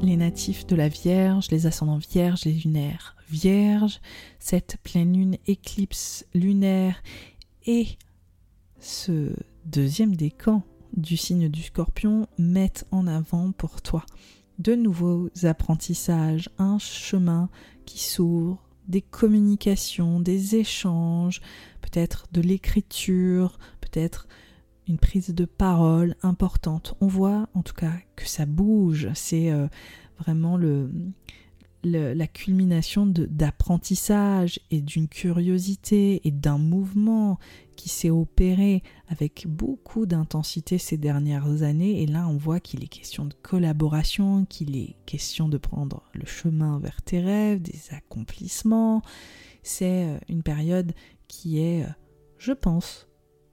Speaker 1: Les natifs de la Vierge, les ascendants Vierges, les lunaires Vierges, cette pleine lune éclipse lunaire et ce deuxième décan du signe du scorpion mettent en avant pour toi de nouveaux apprentissages, un chemin qui s'ouvre, des communications, des échanges, peut-être de l'écriture, peut-être une prise de parole importante. On voit en tout cas que ça bouge, c'est euh, vraiment la culmination d'apprentissage et d'une curiosité et d'un mouvement qui s'est opéré avec beaucoup d'intensité ces dernières années. Et là, on voit qu'il est question de collaboration, qu'il est question de prendre le chemin vers tes rêves, des accomplissements. C'est euh, une période qui est, euh, je pense,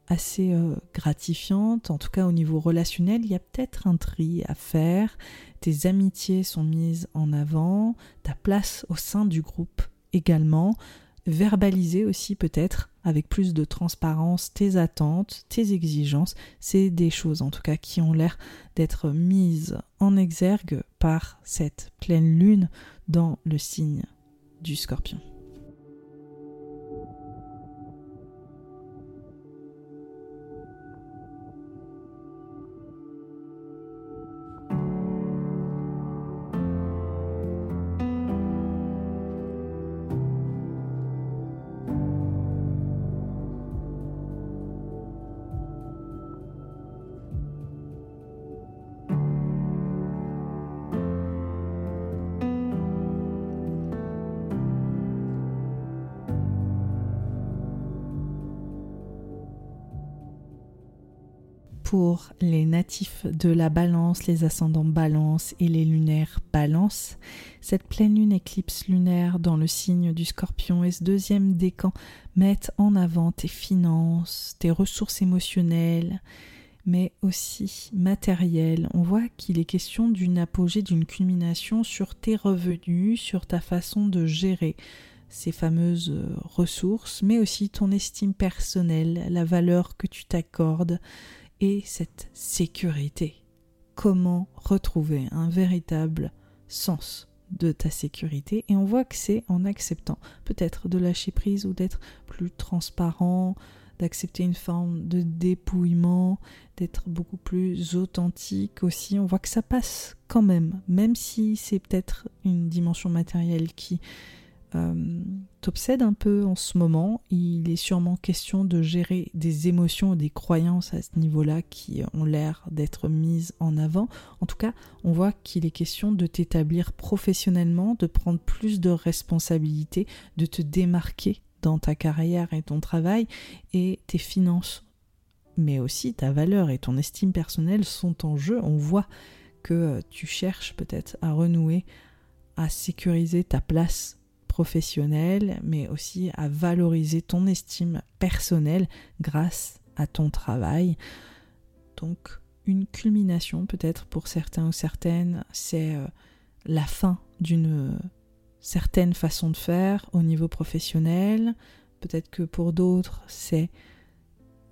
Speaker 1: assez euh, gratifiante, en tout cas au niveau relationnel, il y a peut-être un tri à faire, tes amitiés sont mises en avant, ta place au sein du groupe également, verbaliser aussi peut-être avec plus de transparence tes attentes, tes exigences, c'est des choses en tout cas qui ont l'air d'être mises en exergue par cette pleine lune dans le signe du scorpion. Pour les natifs de la balance, les ascendants balance et les lunaires balance. Cette pleine lune éclipse lunaire dans le signe du scorpion et ce deuxième décan mettent en avant tes finances, tes ressources émotionnelles, mais aussi matérielles. On voit qu'il est question d'une apogée, d'une culmination sur tes revenus, sur ta façon de gérer ces fameuses ressources, mais aussi ton estime personnelle, la valeur que tu t'accordes, et cette sécurité. Comment retrouver un véritable sens de ta sécurité? Et on voit que c'est en acceptant peut-être de lâcher prise ou d'être plus transparent, d'accepter une forme de dépouillement, d'être beaucoup plus authentique aussi. On voit que ça passe quand même, même si c'est peut-être une dimension matérielle qui euh, t'obsède un peu en ce moment. Il est sûrement question de gérer des émotions et des croyances à ce niveau-là qui ont l'air d'être mises en avant. En tout cas, on voit qu'il est question de t'établir professionnellement, de prendre plus de responsabilités, de te démarquer dans ta carrière et ton travail et tes finances. Mais aussi ta valeur et ton estime personnelle sont en jeu. On voit que tu cherches peut-être à renouer, à sécuriser ta place professionnelle, mais aussi à valoriser ton estime personnelle grâce à ton travail. Donc une culmination peut-être pour certains ou certaines, c'est euh, la fin d'une certaine façon de faire au niveau professionnel. Peut-être que pour d'autres, c'est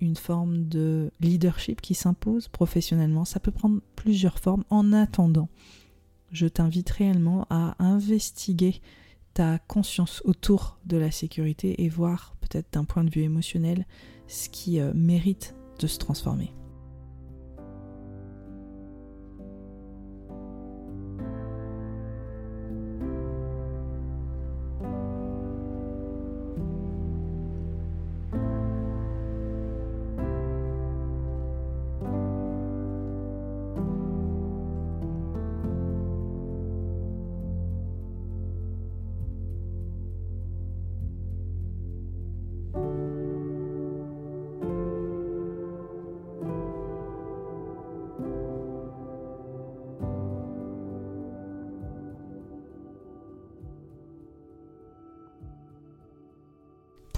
Speaker 1: une forme de leadership qui s'impose professionnellement. Ça peut prendre plusieurs formes. En attendant, je t'invite réellement à investiguer ta conscience autour de la sécurité et voir peut-être d'un point de vue émotionnel ce qui euh, mérite de se transformer.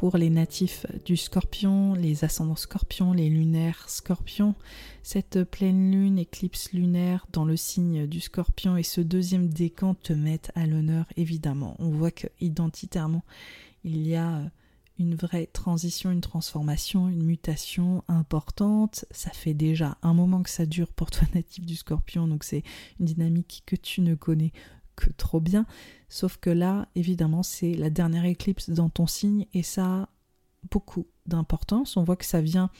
Speaker 1: Pour les natifs du scorpion, les ascendants scorpions, les lunaires scorpions. Cette pleine lune, éclipse lunaire dans le signe du scorpion et ce deuxième décan te mettent à l'honneur évidemment. On voit que identitairement il y a une vraie transition, une transformation, une mutation importante. Ça fait déjà un moment que ça dure pour toi natif du scorpion, donc c'est une dynamique que tu ne connais trop bien. Sauf que là, évidemment, c'est la dernière éclipse dans ton signe et ça a beaucoup d'importance. On voit que ça vient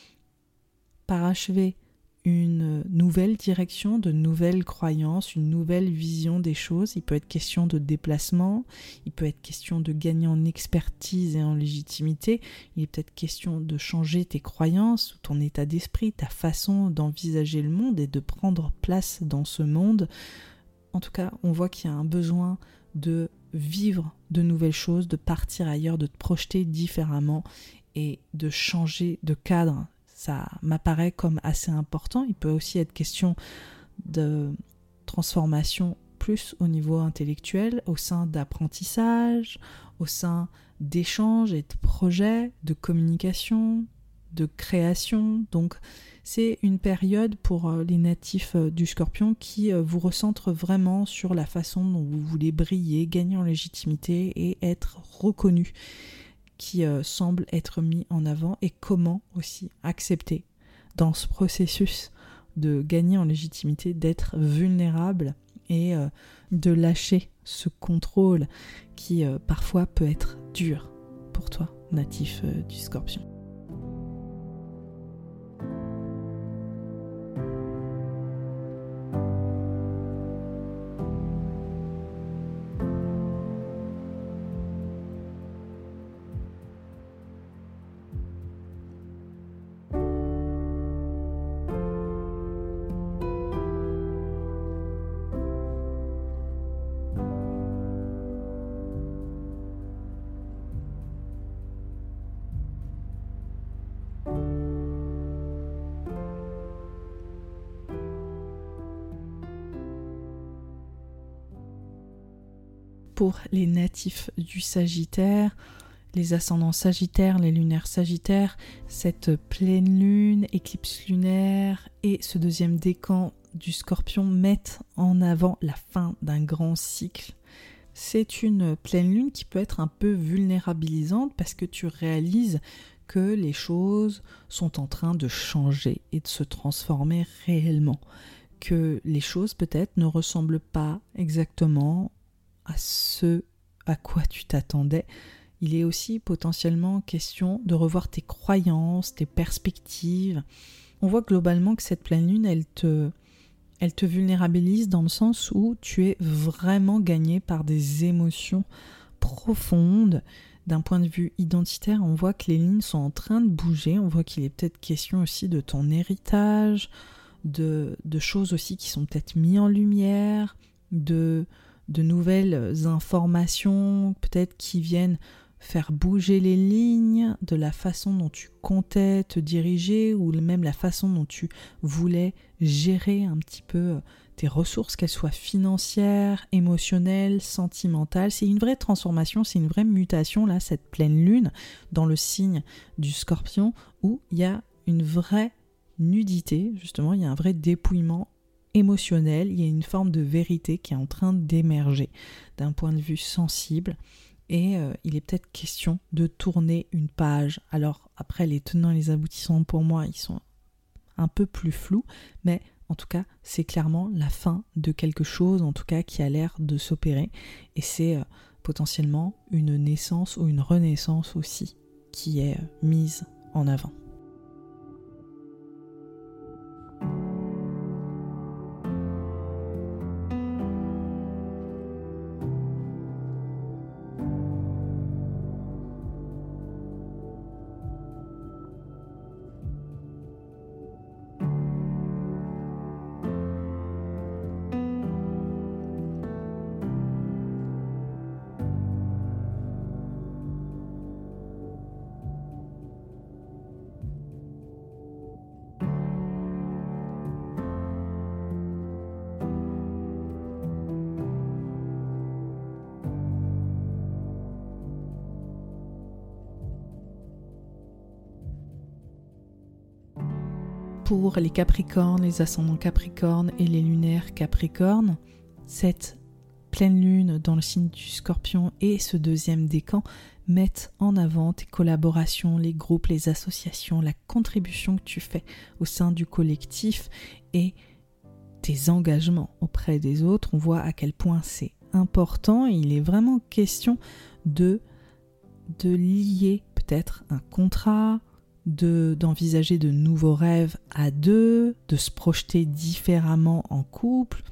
Speaker 1: parachever une nouvelle direction, de nouvelles croyances, une nouvelle vision des choses. Il peut être question de déplacement, il peut être question de gagner en expertise et en légitimité, il est peut-être question de changer tes croyances, ton état d'esprit, ta façon d'envisager le monde et de prendre place dans ce monde en tout cas, on voit qu'il y a un besoin de vivre de nouvelles choses, de partir ailleurs, de te projeter différemment et de changer de cadre. Ça m'apparaît comme assez important. Il peut aussi être question de transformation plus au niveau intellectuel, au sein d'apprentissage, au sein d'échanges et de projets, de communication, de création. Donc c'est une période pour euh, les natifs euh, du scorpion qui euh, vous recentre vraiment sur la façon dont vous voulez briller, gagner en légitimité et être reconnu, qui semble être mis en avant et comment aussi accepter dans ce processus de gagner en légitimité, d'être vulnérable et de lâcher ce contrôle qui parfois peut être dur pour toi, natif du scorpion. Les natifs du Sagittaire, les ascendants Sagittaires, les lunaires Sagittaires, cette pleine lune, éclipse lunaire et ce deuxième décan du Scorpion mettent en avant la fin d'un grand cycle. C'est une pleine lune qui peut être un peu vulnérabilisante parce que tu réalises que les choses sont en train de changer et de se transformer réellement, que les choses peut-être ne ressemblent pas exactement à ce à quoi tu t'attendais il est aussi potentiellement question de revoir tes croyances, tes perspectives. On voit globalement que cette pleine lune, elle te, elle te vulnérabilise dans le sens où tu es vraiment gagné par des émotions profondes. D'un point de vue identitaire, on voit que les lignes sont en train de bouger, on voit qu'il est peut-être question aussi de ton héritage, de, de choses aussi qui sont peut-être mises en lumière, de, de nouvelles informations peut-être qui viennent faire bouger les lignes de la façon dont tu comptais te diriger ou même la façon dont tu voulais gérer un petit peu euh, tes ressources, qu'elles soient financières, émotionnelles, sentimentales. C'est une vraie transformation, c'est une vraie mutation, là, cette pleine lune dans le signe du scorpion, où il y a une vraie nudité, justement, il y a un vrai dépouillement émotionnel, il y a une forme de vérité qui est en train d'émerger d'un point de vue sensible et euh, il est peut-être question de tourner une page. Alors après les tenants et les aboutissants pour moi ils sont un peu plus flous, mais en tout cas c'est clairement la fin de quelque chose en tout cas qui a l'air de s'opérer et c'est euh, potentiellement une naissance ou une renaissance aussi qui est euh, mise en avant. Les Capricornes, les ascendants Capricornes et les lunaires Capricornes, cette pleine lune dans le signe du Scorpion et ce deuxième décan mettent en avant tes collaborations, les groupes, les associations, la contribution que tu fais au sein du collectif et tes engagements auprès des autres. On voit à quel point c'est important. Il est vraiment question de de lier peut-être un contrat, d'envisager de, nouveaux rêves à deux, de se projeter différemment en couple,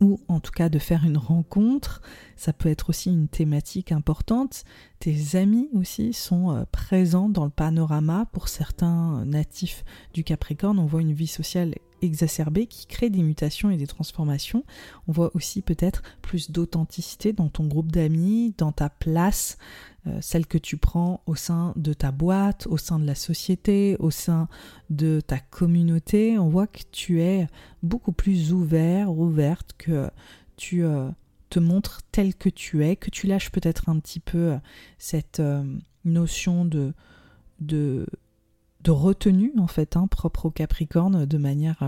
Speaker 1: ou en tout cas de faire une rencontre. Ça peut être aussi une thématique importante. Tes amis aussi sont euh, présents dans le panorama. Pour certains natifs du Capricorne, on voit une vie sociale exacerbée qui crée des mutations et des transformations. On voit aussi peut-être plus d'authenticité dans ton groupe d'amis, dans ta place, euh, celle que tu prends au sein de ta boîte, au sein de la société, au sein de ta communauté. On voit que tu es beaucoup plus ouvert, ouverte, que tu euh, te montres tel que tu es, que tu lâches peut-être un petit peu euh, cette notion de, de, de, retenue en fait, hein, propre au Capricorne de manière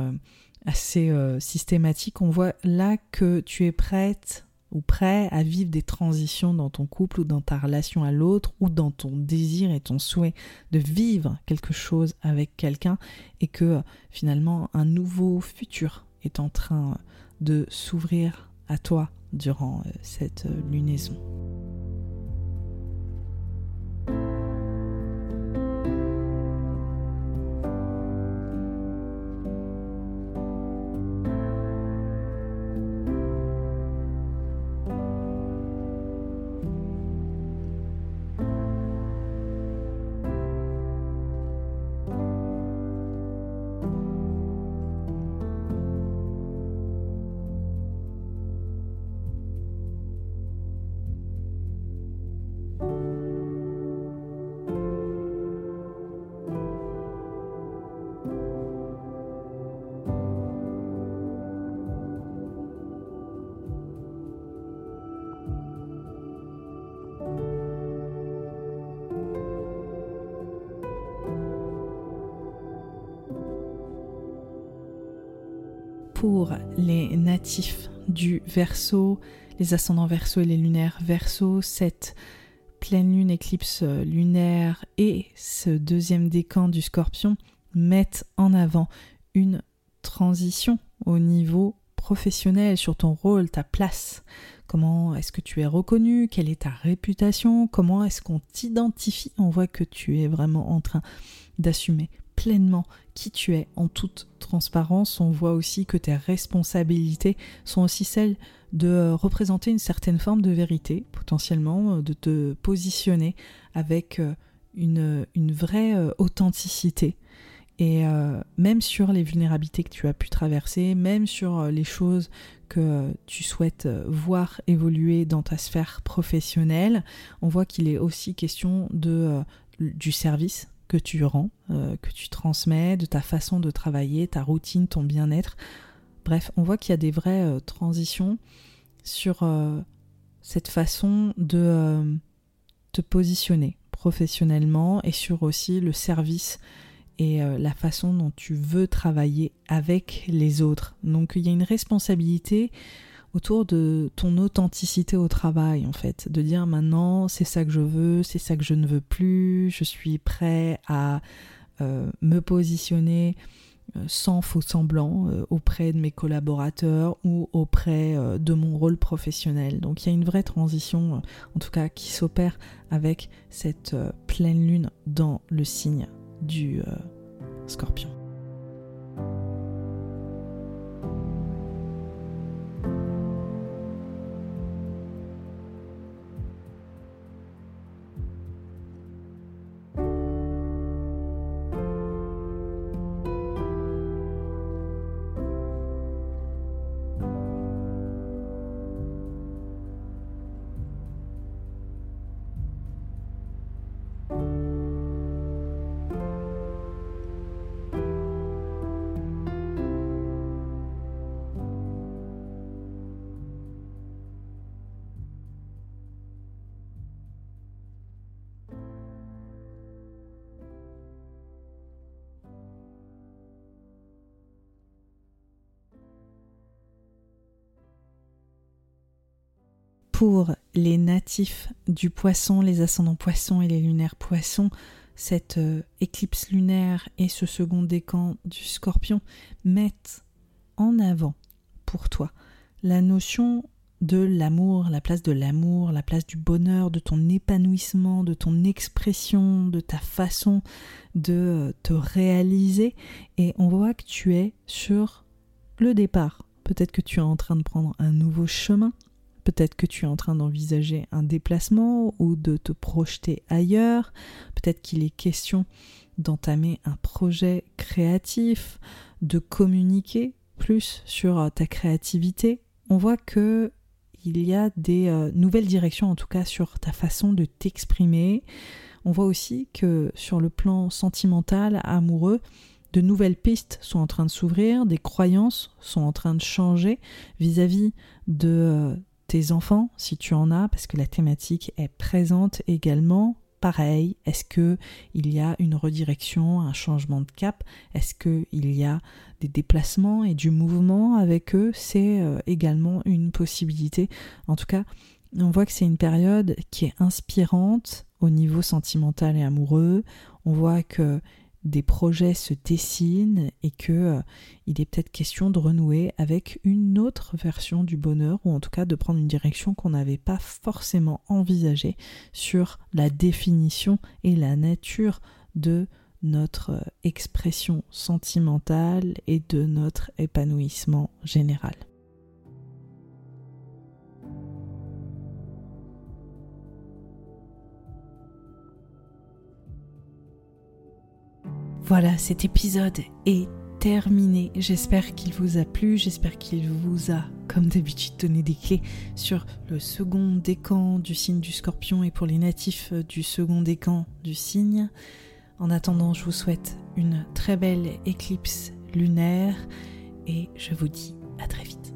Speaker 1: assez systématique. On voit là que tu es prête ou prêt à vivre des transitions dans ton couple ou dans ta relation à l'autre ou dans ton désir et ton souhait de vivre quelque chose avec quelqu'un et que finalement un nouveau futur est en train de s'ouvrir à toi durant euh, cette euh, lunaison. Pour les natifs du Verseau, les ascendants Verseau et les lunaires Verseau, cette pleine lune éclipse lunaire et ce deuxième décan du Scorpion mettent en avant une transition au niveau professionnel, sur ton rôle, ta place. Comment est-ce que tu es reconnu? Quelle est ta réputation? Comment est-ce qu'on t'identifie? On voit que tu es vraiment en train d'assumer pleinement qui tu es en toute transparence. On voit aussi que tes responsabilités sont aussi celles de représenter une certaine forme de vérité, potentiellement, de te positionner avec euh, une, une vraie euh, authenticité. Et euh, même sur les vulnérabilités que tu as pu traverser, même sur les choses que tu souhaites voir évoluer dans ta sphère professionnelle, on voit qu'il est aussi question de, du service que tu rends, euh, que tu transmets, de ta façon de travailler, ta routine, ton bien-être. Bref, on voit qu'il y a des vraies euh, transitions sur euh, cette façon de te positionner professionnellement et sur aussi le service et la façon dont tu veux travailler avec les autres. Donc il y a une responsabilité autour de ton authenticité au travail en fait, de dire maintenant c'est ça que je veux, c'est ça que je ne veux plus, je suis prêt à euh, me positionner euh, sans faux semblant euh, auprès de mes collaborateurs ou auprès de mon rôle professionnel. Donc il y a une vraie transition en tout cas qui s'opère avec cette pleine lune dans le signe du scorpion. Pour les natifs du poisson, les ascendants poissons et les lunaires poissons, cette euh, éclipse lunaire et ce second décan du scorpion mettent en avant pour toi la notion de l'amour, la place de l'amour, la place du bonheur, de ton épanouissement, de ton expression, de ta façon de euh, te réaliser. Et on voit que tu es sur le départ. Peut-être que tu es en train de prendre un nouveau chemin, Peut-être que tu es en train d'envisager un déplacement ou de te projeter ailleurs. Peut-être qu'il est question d'entamer un projet créatif, de communiquer plus sur euh, ta créativité. On voit que il y a des euh, nouvelles directions en tout cas sur ta façon de t'exprimer. On voit aussi que sur le plan sentimental, amoureux, de nouvelles pistes sont en train de s'ouvrir, des croyances sont en train de changer vis-à-vis de euh, tes enfants, si tu en as, parce que la thématique est présente également. Pareil, est-ce que il y a une redirection, un changement de cap? Est-ce qu'il y a des déplacements et du mouvement avec eux? C'est euh, également une possibilité. En tout cas, on voit que c'est une période qui est inspirante au niveau sentimental et amoureux. On voit que des projets se dessinent et que euh, il est peut-être question de renouer avec une autre version du bonheur ou en tout cas de prendre une direction qu'on n'avait pas forcément envisagée sur la définition et la nature de notre euh, expression sentimentale et de notre épanouissement général. Voilà, cet épisode est terminé. J'espère qu'il vous a plu, j'espère qu'il vous a, comme d'habitude, donné des clés sur le second décan du signe du scorpion et pour les natifs du second décan du signe. En attendant, je vous souhaite une très belle éclipse lunaire et je vous dis à très vite.